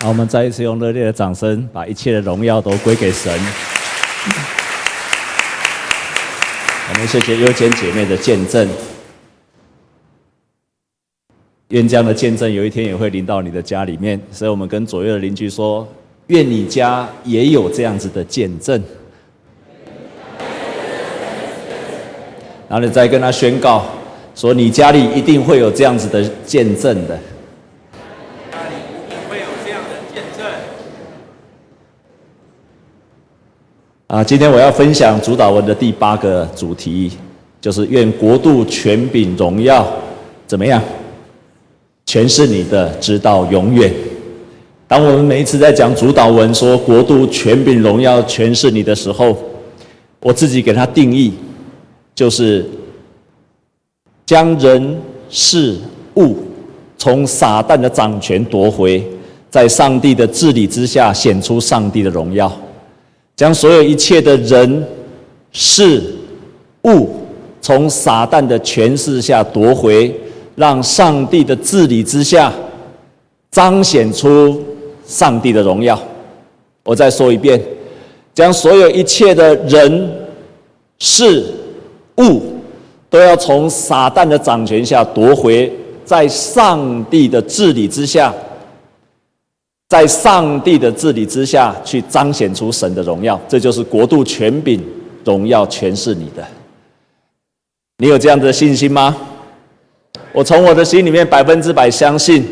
好，我们再一次用热烈的掌声，把一切的荣耀都归给神。我们谢谢优谦姐妹的见证，愿这样的见证有一天也会临到你的家里面。所以我们跟左右的邻居说，愿你家也有这样子的见证。然后你再跟他宣告，说你家里一定会有这样子的见证的。家里一定会有这样的见证。啊，今天我要分享主祷文的第八个主题，就是愿国度、权柄、荣耀，怎么样？全是你的，直到永远。当我们每一次在讲主祷文，说国度、权柄、荣耀，全是你的时候，我自己给它定义。就是将人事物从撒旦的掌权夺回，在上帝的治理之下显出上帝的荣耀，将所有一切的人事物从撒旦的权势下夺回，让上帝的治理之下彰显出上帝的荣耀。我再说一遍，将所有一切的人事。物都要从撒旦的掌权下夺回，在上帝的治理之下，在上帝的治理之下去彰显出神的荣耀，这就是国度、权柄、荣耀，全是你的。你有这样的信心吗？我从我的心里面百分之百相信，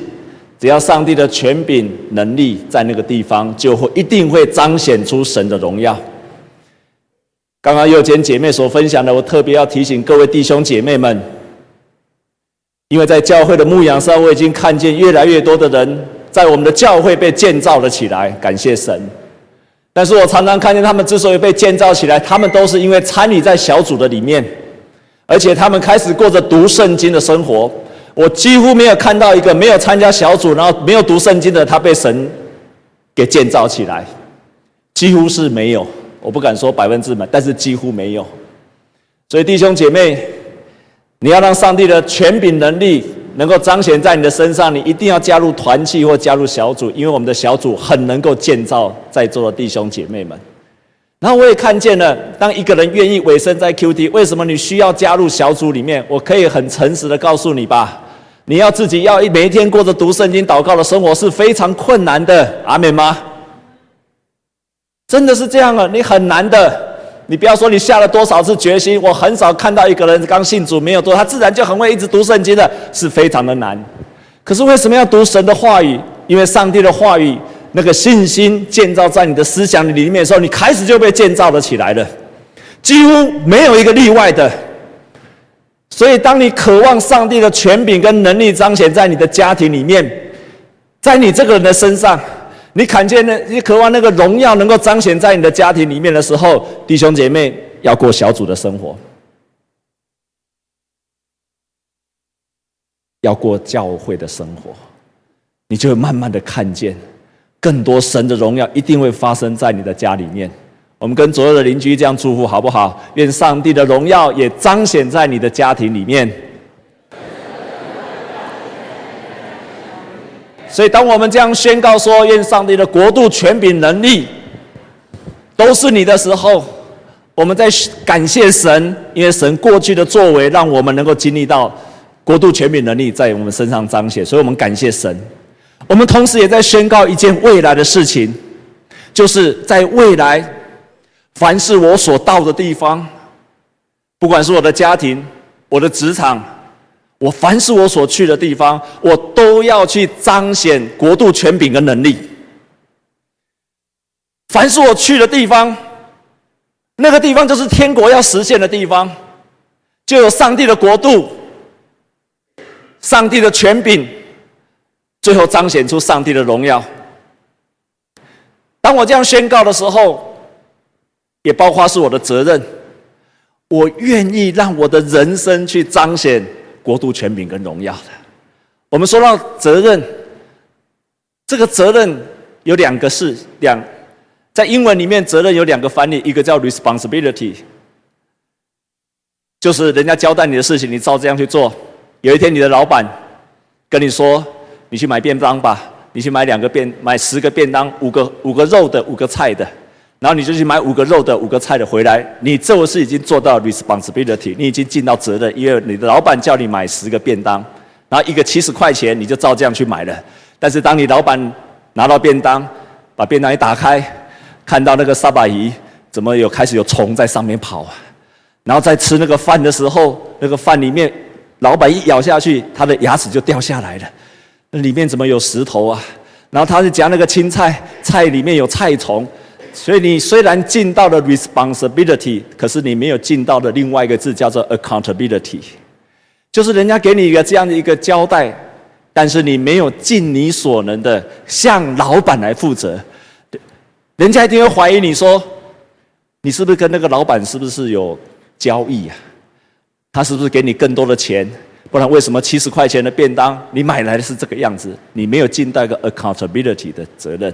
只要上帝的权柄、能力在那个地方，就会一定会彰显出神的荣耀。刚刚右肩姐妹所分享的，我特别要提醒各位弟兄姐妹们，因为在教会的牧养上，我已经看见越来越多的人在我们的教会被建造了起来，感谢神。但是我常常看见他们之所以被建造起来，他们都是因为参与在小组的里面，而且他们开始过着读圣经的生活。我几乎没有看到一个没有参加小组，然后没有读圣经的，他被神给建造起来，几乎是没有。我不敢说百分之百，但是几乎没有。所以弟兄姐妹，你要让上帝的权柄能力能够彰显在你的身上，你一定要加入团契或加入小组，因为我们的小组很能够建造在座的弟兄姐妹们。然后我也看见了，当一个人愿意委身在 QT，为什么你需要加入小组里面？我可以很诚实的告诉你吧，你要自己要每一天过着读圣经、祷告的生活是非常困难的。阿美吗？真的是这样啊！你很难的，你不要说你下了多少次决心，我很少看到一个人刚信主没有多，他自然就很会一直读圣经的，是非常的难。可是为什么要读神的话语？因为上帝的话语那个信心建造在你的思想里面的时候，你开始就被建造了起来了，几乎没有一个例外的。所以，当你渴望上帝的权柄跟能力彰显在你的家庭里面，在你这个人的身上。你看见那，你渴望那个荣耀能够彰显在你的家庭里面的时候，弟兄姐妹要过小组的生活，要过教会的生活，你就会慢慢的看见更多神的荣耀一定会发生在你的家里面。我们跟左右的邻居这样祝福好不好？愿上帝的荣耀也彰显在你的家庭里面。所以，当我们这样宣告说，愿上帝的国度、权柄、能力都是你的时候，我们在感谢神，因为神过去的作为，让我们能够经历到国度、权柄、能力在我们身上彰显。所以我们感谢神。我们同时也在宣告一件未来的事情，就是在未来，凡是我所到的地方，不管是我的家庭、我的职场。我凡是我所去的地方，我都要去彰显国度权柄跟能力。凡是我去的地方，那个地方就是天国要实现的地方，就有上帝的国度、上帝的权柄，最后彰显出上帝的荣耀。当我这样宣告的时候，也包括是我的责任，我愿意让我的人生去彰显。国度权柄跟荣耀的，我们说到责任，这个责任有两个是两，在英文里面责任有两个翻译，一个叫 responsibility，就是人家交代你的事情，你照这样去做。有一天你的老板跟你说，你去买便当吧，你去买两个便买十个便当，五个五个肉的，五个菜的，然后你就去买五个肉的，五个菜的回来，你这是已经做到 responsibility，你已经尽到责任，因为你的老板叫你买十个便当，然后一个七十块钱，你就照这样去买了。但是当你老板拿到便当，把便当一打开，看到那个沙巴鱼怎么有开始有虫在上面跑啊？然后在吃那个饭的时候，那个饭里面，老板一咬下去，他的牙齿就掉下来了。那里面怎么有石头啊？然后他是夹那个青菜，菜里面有菜虫。所以你虽然尽到了 responsibility，可是你没有尽到的另外一个字叫做 accountability，就是人家给你一个这样的一个交代，但是你没有尽你所能的向老板来负责，人家一定会怀疑你说，你是不是跟那个老板是不是有交易啊？他是不是给你更多的钱？不然为什么七十块钱的便当你买来的是这个样子？你没有尽到一个 accountability 的责任。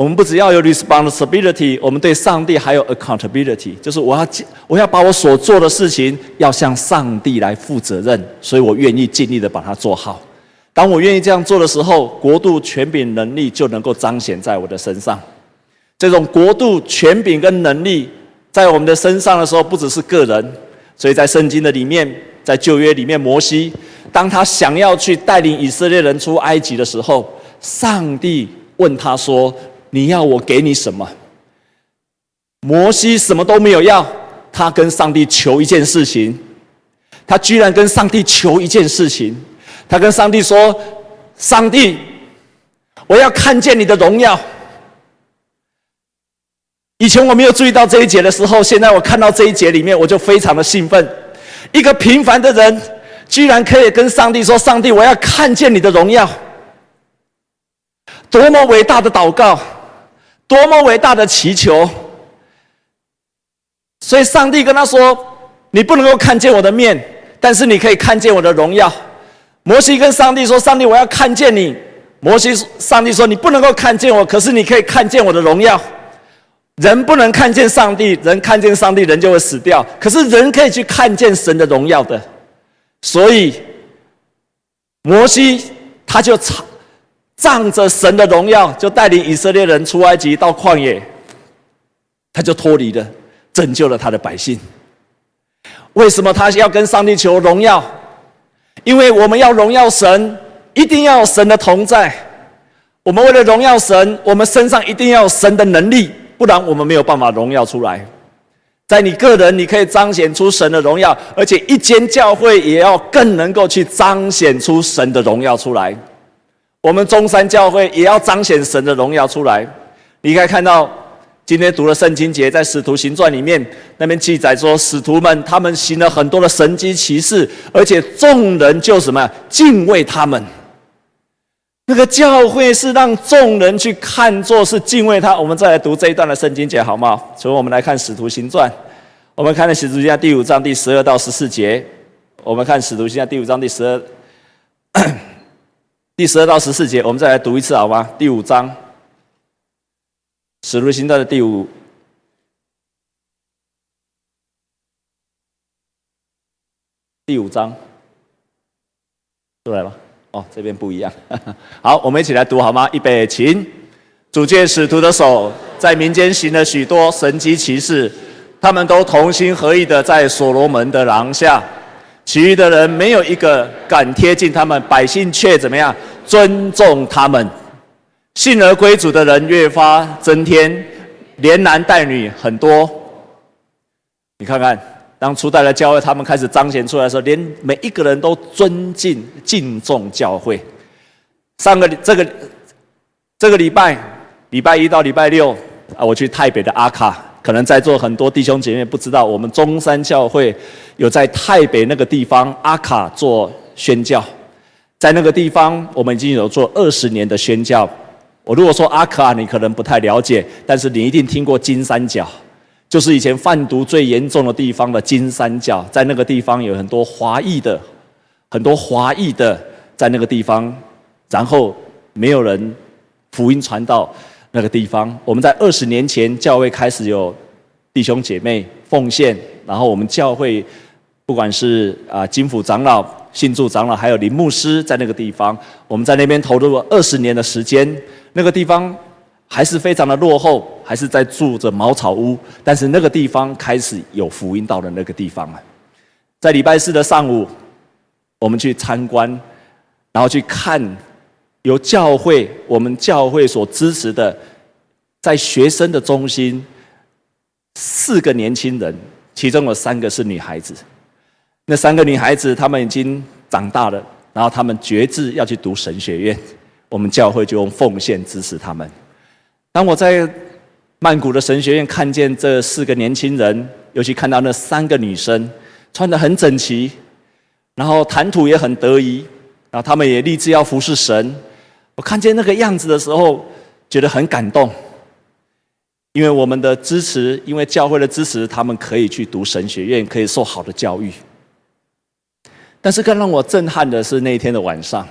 我们不只要有 responsibility，我们对上帝还有 accountability，就是我要我要把我所做的事情要向上帝来负责任，所以我愿意尽力的把它做好。当我愿意这样做的时候，国度权柄能力就能够彰显在我的身上。这种国度权柄跟能力在我们的身上的时候，不只是个人，所以在圣经的里面，在旧约里面，摩西当他想要去带领以色列人出埃及的时候，上帝问他说。你要我给你什么？摩西什么都没有要，他跟上帝求一件事情，他居然跟上帝求一件事情，他跟上帝说：“上帝，我要看见你的荣耀。”以前我没有注意到这一节的时候，现在我看到这一节里面，我就非常的兴奋。一个平凡的人，居然可以跟上帝说：“上帝，我要看见你的荣耀。”多么伟大的祷告！多么伟大的祈求！所以上帝跟他说：“你不能够看见我的面，但是你可以看见我的荣耀。”摩西跟上帝说：“上帝，我要看见你。”摩西，上帝说：“你不能够看见我，可是你可以看见我的荣耀。”人不能看见上帝，人看见上帝，人就会死掉。可是人可以去看见神的荣耀的，所以摩西他就唱。仗着神的荣耀，就带领以色列人出埃及到旷野，他就脱离了，拯救了他的百姓。为什么他要跟上帝求荣耀？因为我们要荣耀神，一定要神的同在。我们为了荣耀神，我们身上一定要有神的能力，不然我们没有办法荣耀出来。在你个人，你可以彰显出神的荣耀，而且一间教会也要更能够去彰显出神的荣耀出来。我们中山教会也要彰显神的荣耀出来。你可以看到，今天读了圣经节，在使徒行传里面，那边记载说，使徒们他们行了很多的神迹奇事，而且众人就什么敬畏他们。那个教会是让众人去看作是敬畏他。我们再来读这一段的圣经节，好吗？所以我们来看使徒行传，我们看的使徒行传第五章第十二到十四节。我们看使徒行传第五章第十二。第十二到十四节，我们再来读一次好吗？第五章，使徒行传的第五第五章，出来了哦，这边不一样。好，我们一起来读好吗？预备，请。主借使徒的手，在民间行了许多神迹奇事，他们都同心合意的在所罗门的廊下。其余的人没有一个敢贴近他们，百姓却怎么样？尊重他们，信而归主的人越发增添，连男带女很多。你看看，当初代的教会，他们开始彰显出来的时候，连每一个人都尊敬、敬重教会。上个这个这个礼拜，礼拜一到礼拜六啊，我去台北的阿卡。可能在座很多弟兄姐妹不知道，我们中山教会有在台北那个地方阿卡做宣教，在那个地方我们已经有做二十年的宣教。我如果说阿卡，你可能不太了解，但是你一定听过金三角，就是以前贩毒最严重的地方的金三角，在那个地方有很多华裔的，很多华裔的在那个地方，然后没有人福音传到。那个地方，我们在二十年前教会开始有弟兄姐妹奉献，然后我们教会不管是啊金府长老信助长老还有林牧师在那个地方，我们在那边投入了二十年的时间。那个地方还是非常的落后，还是在住着茅草屋，但是那个地方开始有福音到了那个地方了。在礼拜四的上午，我们去参观，然后去看由教会我们教会所支持的，在学生的中心，四个年轻人，其中有三个是女孩子。那三个女孩子，她们已经长大了，然后她们决志要去读神学院，我们教会就用奉献支持她们。当我在曼谷的神学院看见这四个年轻人，尤其看到那三个女生穿得很整齐，然后谈吐也很得宜，然后她们也立志要服侍神。我看见那个样子的时候，觉得很感动，因为我们的支持，因为教会的支持，他们可以去读神学院，可以受好的教育。但是更让我震撼的是那一天的晚上，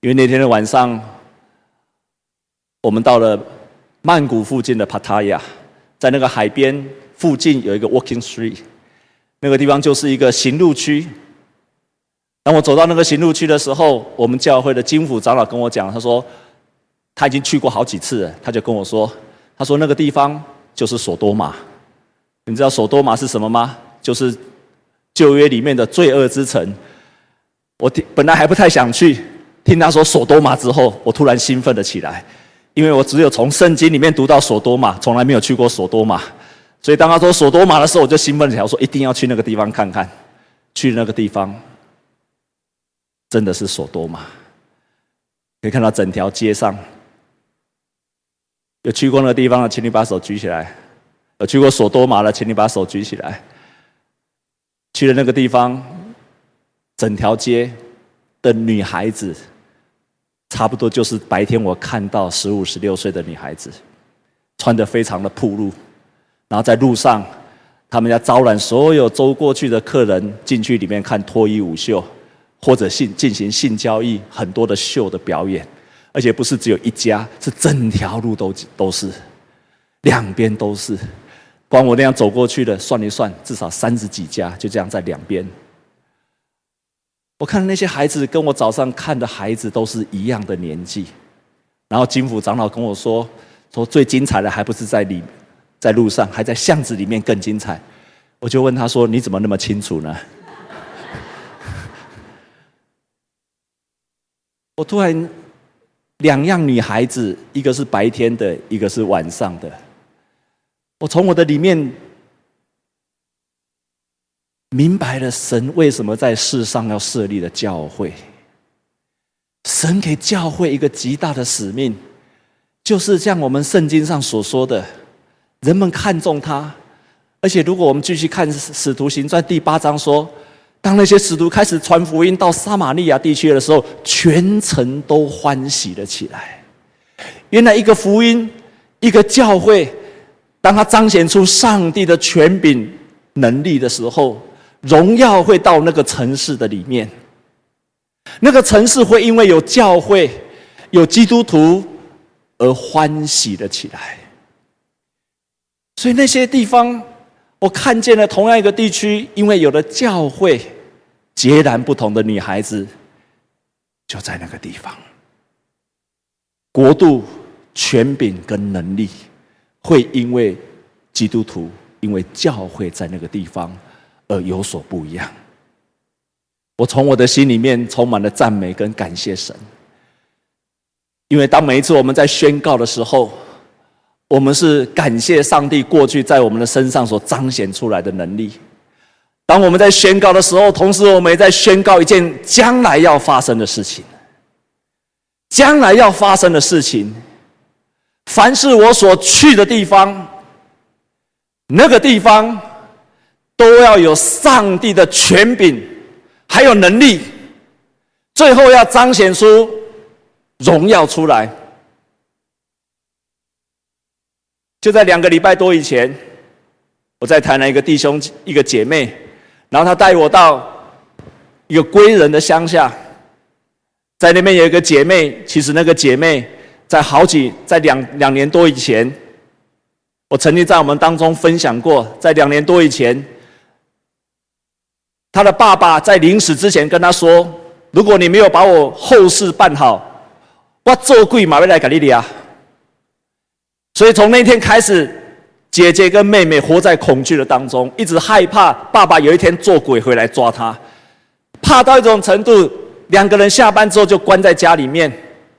因为那天的晚上，我们到了曼谷附近的 Pattaya，在那个海边附近有一个 Walking Street，那个地方就是一个行路区。当我走到那个行路区的时候，我们教会的金府长老跟我讲，他说他已经去过好几次了，他就跟我说，他说那个地方就是索多玛。你知道索多玛是什么吗？就是。旧约里面的罪恶之城，我听本来还不太想去，听他说索多玛之后，我突然兴奋了起来，因为我只有从圣经里面读到索多玛，从来没有去过索多玛，所以当他说索多玛的时候，我就兴奋起来，我说一定要去那个地方看看。去那个地方，真的是索多玛，可以看到整条街上，有去过那个地方的，请你把手举起来；有去过索多玛的，请你把手举起来。去了那个地方，整条街的女孩子，差不多就是白天我看到十五、十六岁的女孩子，穿得非常的暴露，然后在路上，他们要招揽所有走过去的客人进去里面看脱衣舞秀，或者性进行性交易，很多的秀的表演，而且不是只有一家，是整条路都都是，两边都是。光我那样走过去的，算一算，至少三十几家，就这样在两边。我看那些孩子跟我早上看的孩子都是一样的年纪。然后金府长老跟我说，说最精彩的还不是在里，在路上，还在巷子里面更精彩。我就问他说：“你怎么那么清楚呢？”我突然，两样女孩子，一个是白天的，一个是晚上的。我从我的里面明白了神为什么在世上要设立的教会。神给教会一个极大的使命，就是像我们圣经上所说的，人们看重他。而且，如果我们继续看《使徒行传》第八章说，当那些使徒开始传福音到撒玛利亚地区的时候，全城都欢喜了起来。原来，一个福音，一个教会。当他彰显出上帝的权柄能力的时候，荣耀会到那个城市的里面。那个城市会因为有教会、有基督徒而欢喜了起来。所以那些地方，我看见了同样一个地区，因为有了教会，截然不同的女孩子就在那个地方。国度、权柄跟能力。会因为基督徒，因为教会在那个地方而有所不一样。我从我的心里面充满了赞美跟感谢神，因为当每一次我们在宣告的时候，我们是感谢上帝过去在我们的身上所彰显出来的能力。当我们在宣告的时候，同时我们也在宣告一件将来要发生的事情，将来要发生的事情。凡是我所去的地方，那个地方都要有上帝的权柄，还有能力，最后要彰显出荣耀出来。就在两个礼拜多以前，我在台南一个弟兄、一个姐妹，然后他带我到一个归人的乡下，在那边有一个姐妹，其实那个姐妹。在好几在两两年多以前，我曾经在我们当中分享过，在两年多以前，他的爸爸在临死之前跟他说：“如果你没有把我后事办好，我做鬼马会来给你啊！”所以从那天开始，姐姐跟妹妹活在恐惧的当中，一直害怕爸爸有一天做鬼回来抓他，怕到一种程度，两个人下班之后就关在家里面，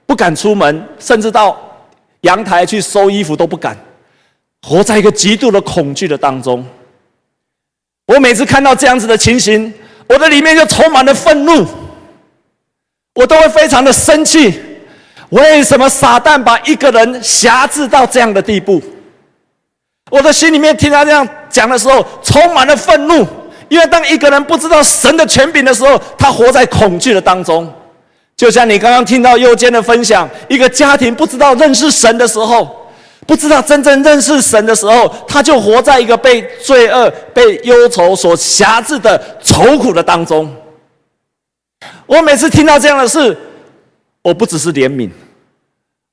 不敢出门，甚至到阳台去收衣服都不敢。活在一个极度的恐惧的当中，我每次看到这样子的情形，我的里面就充满了愤怒，我都会非常的生气。为什么撒旦把一个人辖制到这样的地步？我的心里面听他这样讲的时候，充满了愤怒，因为当一个人不知道神的权柄的时候，他活在恐惧的当中。就像你刚刚听到右肩的分享，一个家庭不知道认识神的时候。不知道真正认识神的时候，他就活在一个被罪恶、被忧愁所辖制的愁苦的当中。我每次听到这样的事，我不只是怜悯，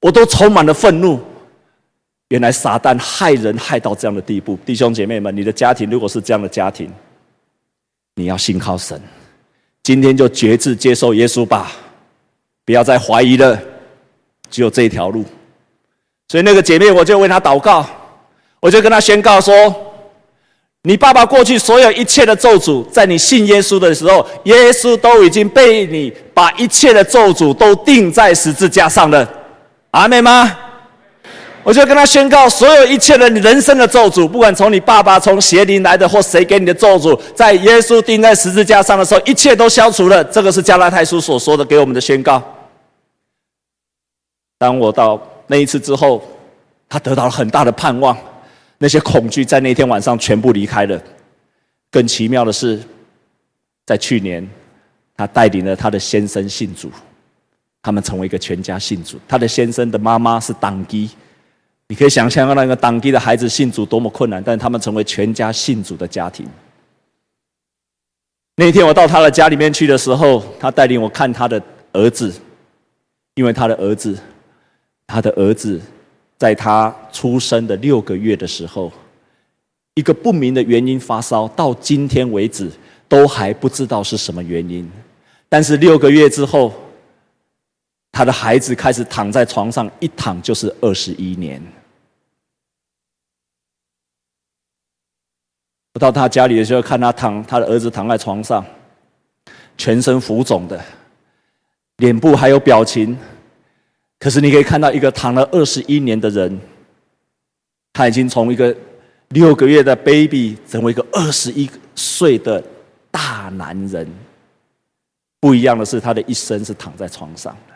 我都充满了愤怒。原来撒旦害人害到这样的地步，弟兄姐妹们，你的家庭如果是这样的家庭，你要信靠神，今天就决志接受耶稣吧，不要再怀疑了，只有这一条路。所以那个姐妹，我就为她祷告，我就跟她宣告说：“你爸爸过去所有一切的咒诅，在你信耶稣的时候，耶稣都已经被你把一切的咒诅都钉在十字架上了。”阿们吗？我就跟他宣告，所有一切的你人生的咒诅，不管从你爸爸从邪灵来的或谁给你的咒诅，在耶稣钉在十字架上的时候，一切都消除了。这个是加拉太书所说的给我们的宣告。当我到。那一次之后，他得到了很大的盼望，那些恐惧在那天晚上全部离开了。更奇妙的是，在去年，他带领了他的先生信主，他们成为一个全家信主。他的先生的妈妈是当机，你可以想象那个当地的孩子信主多么困难，但他们成为全家信主的家庭。那天我到他的家里面去的时候，他带领我看他的儿子，因为他的儿子。他的儿子在他出生的六个月的时候，一个不明的原因发烧，到今天为止都还不知道是什么原因。但是六个月之后，他的孩子开始躺在床上，一躺就是二十一年。我到他家里的时候，看他躺，他的儿子躺在床上，全身浮肿的，脸部还有表情。可是你可以看到一个躺了二十一年的人，他已经从一个六个月的 baby 成为一个二十一岁的大男人。不一样的是，他的一生是躺在床上的，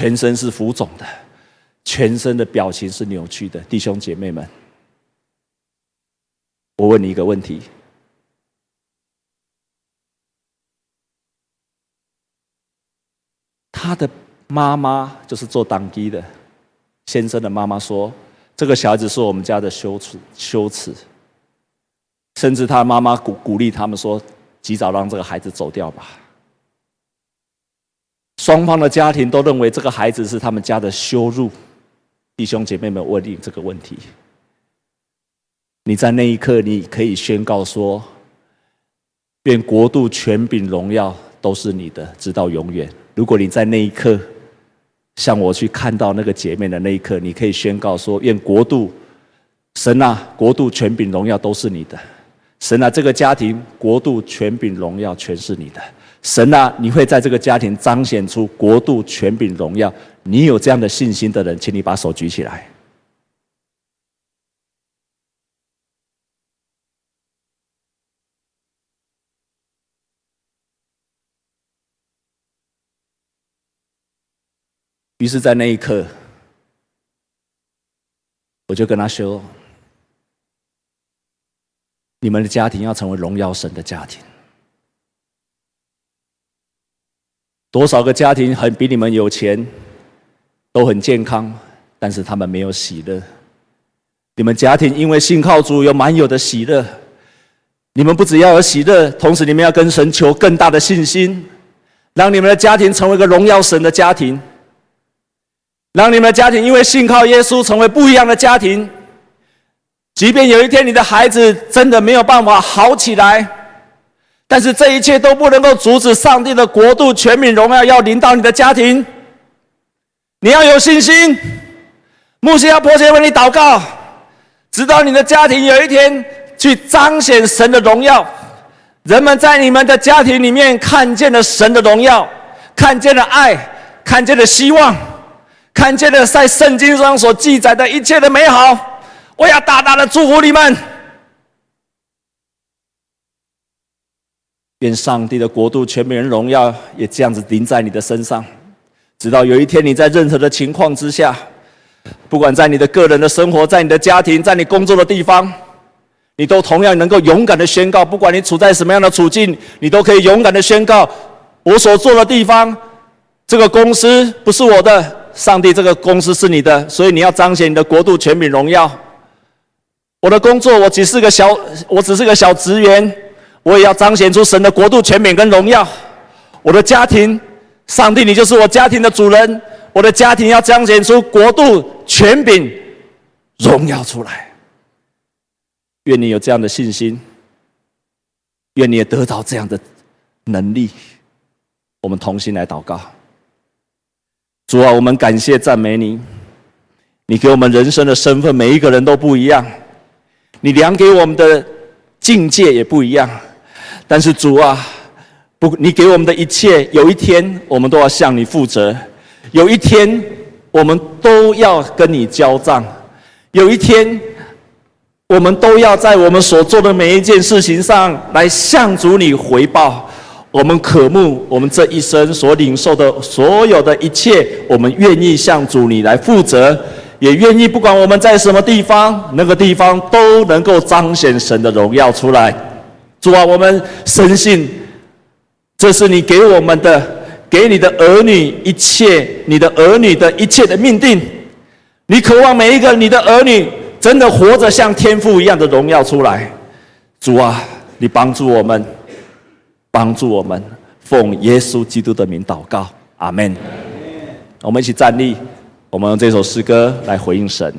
全身是浮肿的，全身的表情是扭曲的。弟兄姐妹们，我问你一个问题：他的？妈妈就是做当机的，先生的妈妈说：“这个小孩子是我们家的羞耻，羞耻。”甚至他妈妈鼓鼓励他们说：“及早让这个孩子走掉吧。”双方的家庭都认为这个孩子是他们家的羞辱。弟兄姐妹们，问你这个问题：你在那一刻，你可以宣告说：“愿国度、权柄、荣耀都是你的，直到永远。”如果你在那一刻，像我去看到那个姐妹的那一刻，你可以宣告说：愿国度，神啊，国度、权柄、荣耀都是你的。神啊，这个家庭国度、权柄、荣耀全是你的。神啊，你会在这个家庭彰显出国度、权柄、荣耀。你有这样的信心的人，请你把手举起来。于是，在那一刻，我就跟他说：“你们的家庭要成为荣耀神的家庭。多少个家庭很比你们有钱，都很健康，但是他们没有喜乐。你们家庭因为信靠主，有满有的喜乐。你们不只要有喜乐，同时你们要跟神求更大的信心，让你们的家庭成为一个荣耀神的家庭。”让你们的家庭因为信靠耶稣成为不一样的家庭。即便有一天你的孩子真的没有办法好起来，但是这一切都不能够阻止上帝的国度、全民、荣耀要临到你的家庭。你要有信心，牧师要迫切为你祷告，直到你的家庭有一天去彰显神的荣耀。人们在你们的家庭里面看见了神的荣耀，看见了爱，看见了希望，看见了在圣经上所记载的一切的美好。我要大大的祝福你们。愿上帝的国度、全民、荣耀也这样子临在你的身上，直到有一天你在任何的情况之下，不管在你的个人的生活、在你的家庭、在你工作的地方，你都同样能够勇敢的宣告，不管你处在什么样的处境，你都可以勇敢的宣告：我所做的地方，这个公司不是我的，上帝这个公司是你的，所以你要彰显你的国度、全民、荣耀。我的工作，我只是个小，我只是个小职员。我也要彰显出神的国度、权柄跟荣耀。我的家庭，上帝，你就是我家庭的主人。我的家庭要彰显出国度、权柄、荣耀出来。愿你有这样的信心，愿你也得到这样的能力。我们同心来祷告。主啊，我们感谢赞美你。你给我们人生的身份，每一个人都不一样。你量给我们的境界也不一样。但是主啊，不，你给我们的一切，有一天我们都要向你负责，有一天我们都要跟你交账，有一天我们都要在我们所做的每一件事情上来向主你回报。我们渴慕我们这一生所领受的所有的一切，我们愿意向主你来负责，也愿意不管我们在什么地方，那个地方都能够彰显神的荣耀出来。主啊，我们深信，这是你给我们的，给你的儿女一切，你的儿女的一切的命定。你渴望每一个你的儿女真的活着像天父一样的荣耀出来。主啊，你帮助我们，帮助我们，奉耶稣基督的名祷告，阿门。我们一起站立，我们用这首诗歌来回应神。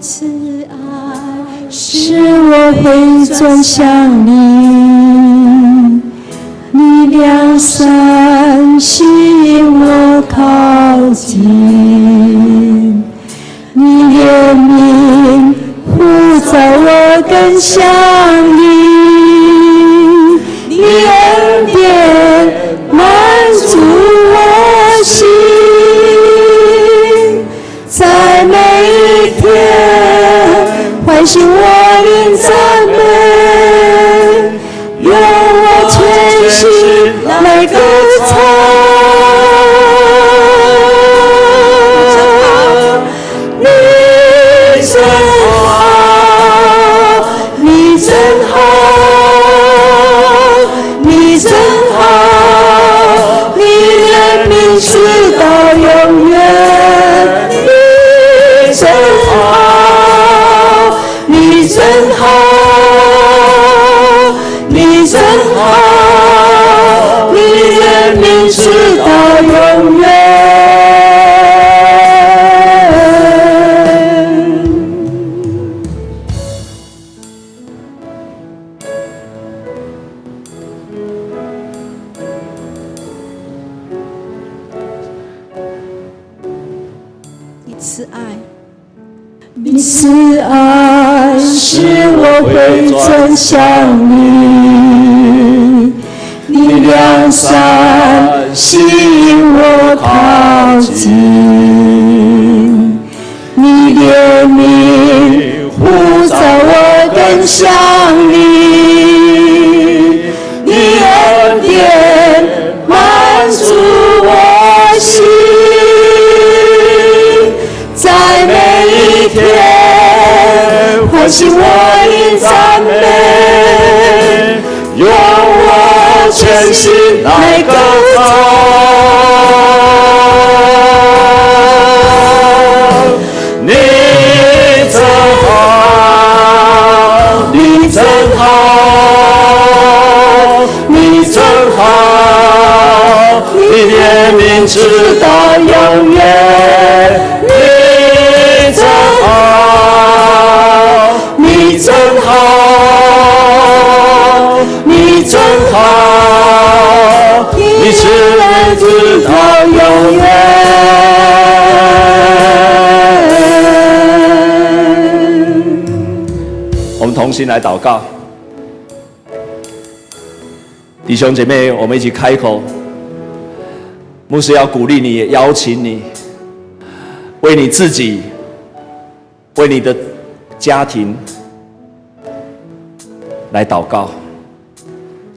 慈爱使我会转向你，你良善吸引我靠近，你怜悯呼召我更向你，还是我的错同心来祷告，弟兄姐妹，我们一起开口。牧师要鼓励你，也邀请你，为你自己，为你的家庭来祷告。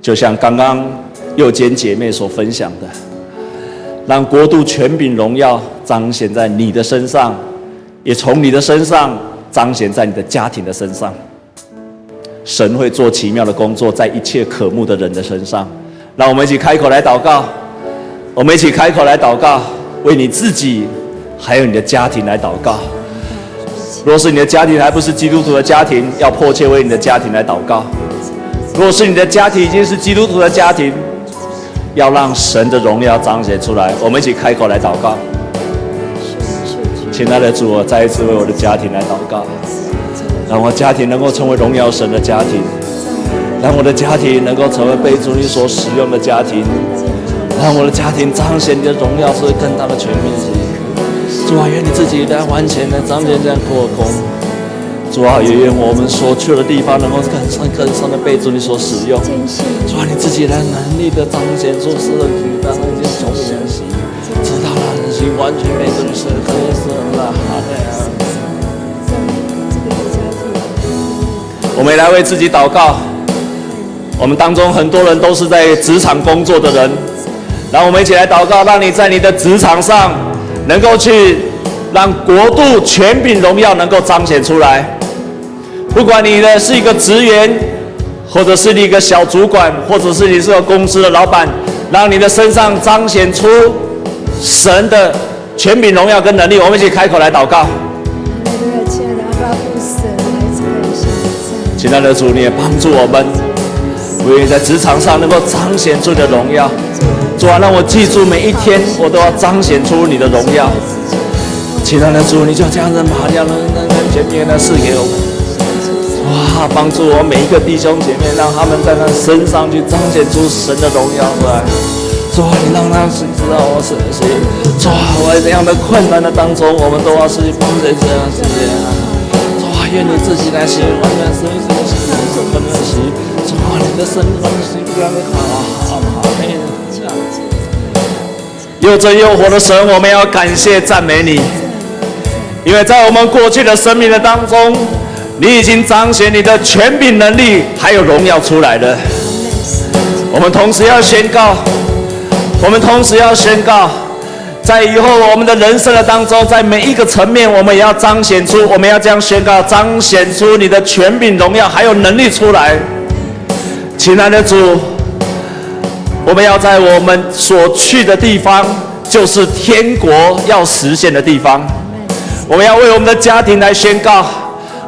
就像刚刚右肩姐妹所分享的，让国度权柄荣耀彰显在你的身上，也从你的身上彰显在你的家庭的身上。神会做奇妙的工作在一切渴慕的人的身上。让我们一起开口来祷告，我们一起开口来祷告，为你自己还有你的家庭来祷告。若是你的家庭还不是基督徒的家庭，要迫切为你的家庭来祷告。若是你的家庭已经是基督徒的家庭，要让神的荣耀彰显出来。我们一起开口来祷告。亲爱的主，我再一次为我的家庭来祷告。让我家庭能够成为荣耀神的家庭，让我的家庭能够成为被主你所使用的家庭，让我的家庭彰显你的荣耀是更大的全面性。主啊，愿你自己来完全的彰显这样扩工。主啊，也愿我们所去的地方能够更深更深的被主你所使用。主啊，你自己来能力的彰显出神的举大能力从你而起，直到人心完全被主你所更深了。哈利我们来为自己祷告。我们当中很多人都是在职场工作的人，让我们一起来祷告，让你在你的职场上能够去让国度权柄荣耀能够彰显出来。不管你的是一个职员，或者是你一个小主管，或者是你是个公司的老板，让你的身上彰显出神的权柄荣耀跟能力。我们一起开口来祷告。亲爱的主，你也帮助我们，我愿意在职场上能够彰显出你的荣耀。主啊，让我记住每一天，我都要彰显出你的荣耀。亲爱的主，你就这样子把这样的那个全面的赐给我们。哇，帮助我每一个弟兄姐妹，让他们在他身上去彰显出神的荣耀出来。主啊，你让他们知道我是谁。主啊，我在这样的困难的当中，我们都要是帮助这样世界。愿你自己来行，完全是你的心，是我们的心。主啊，你的身，我们的心非常的好，好，好，美。又真又活的神，我们要感谢赞美你，因为在我们过去的生命的当中，你已经彰显你的权柄能力还有荣耀出来了。我们同时要宣告，我们同时要宣告。在以后我们的人生的当中，在每一个层面，我们也要彰显出，我们要这样宣告，彰显出你的权柄、荣耀还有能力出来。亲爱的主，我们要在我们所去的地方，就是天国要实现的地方。我们要为我们的家庭来宣告，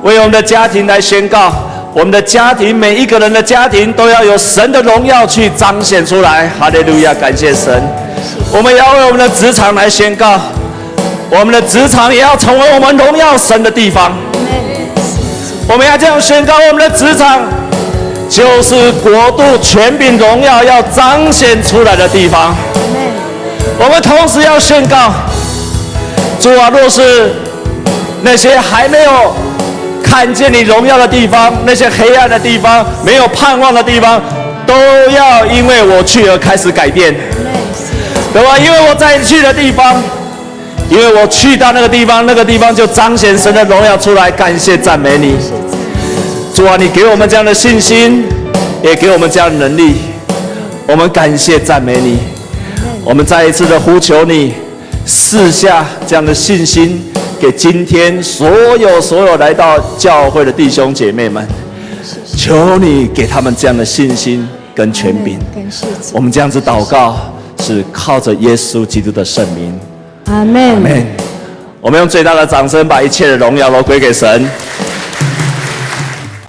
为我们的家庭来宣告，我们的家庭每一个人的家庭都要有神的荣耀去彰显出来。哈利路亚，感谢神。我们要为我们的职场来宣告，我们的职场也要成为我们荣耀神的地方。我们要这样宣告，我们的职场就是国度权柄荣耀要彰显出来的地方。我们同时要宣告，主啊，若是那些还没有看见你荣耀的地方，那些黑暗的地方，没有盼望的地方，都要因为我去而开始改变。对吧？因为我在去的地方，因为我去到那个地方，那个地方就彰显神的荣耀出来。感谢赞美你，主啊，你给我们这样的信心，也给我们这样的能力。我们感谢赞美你，我们再一次的呼求你，赐下这样的信心给今天所有所有来到教会的弟兄姐妹们。求你给他们这样的信心，跟权柄。我们这样子祷告，是靠着耶稣基督的圣名。阿门。阿门。我们用最大的掌声，把一切的荣耀都归给神。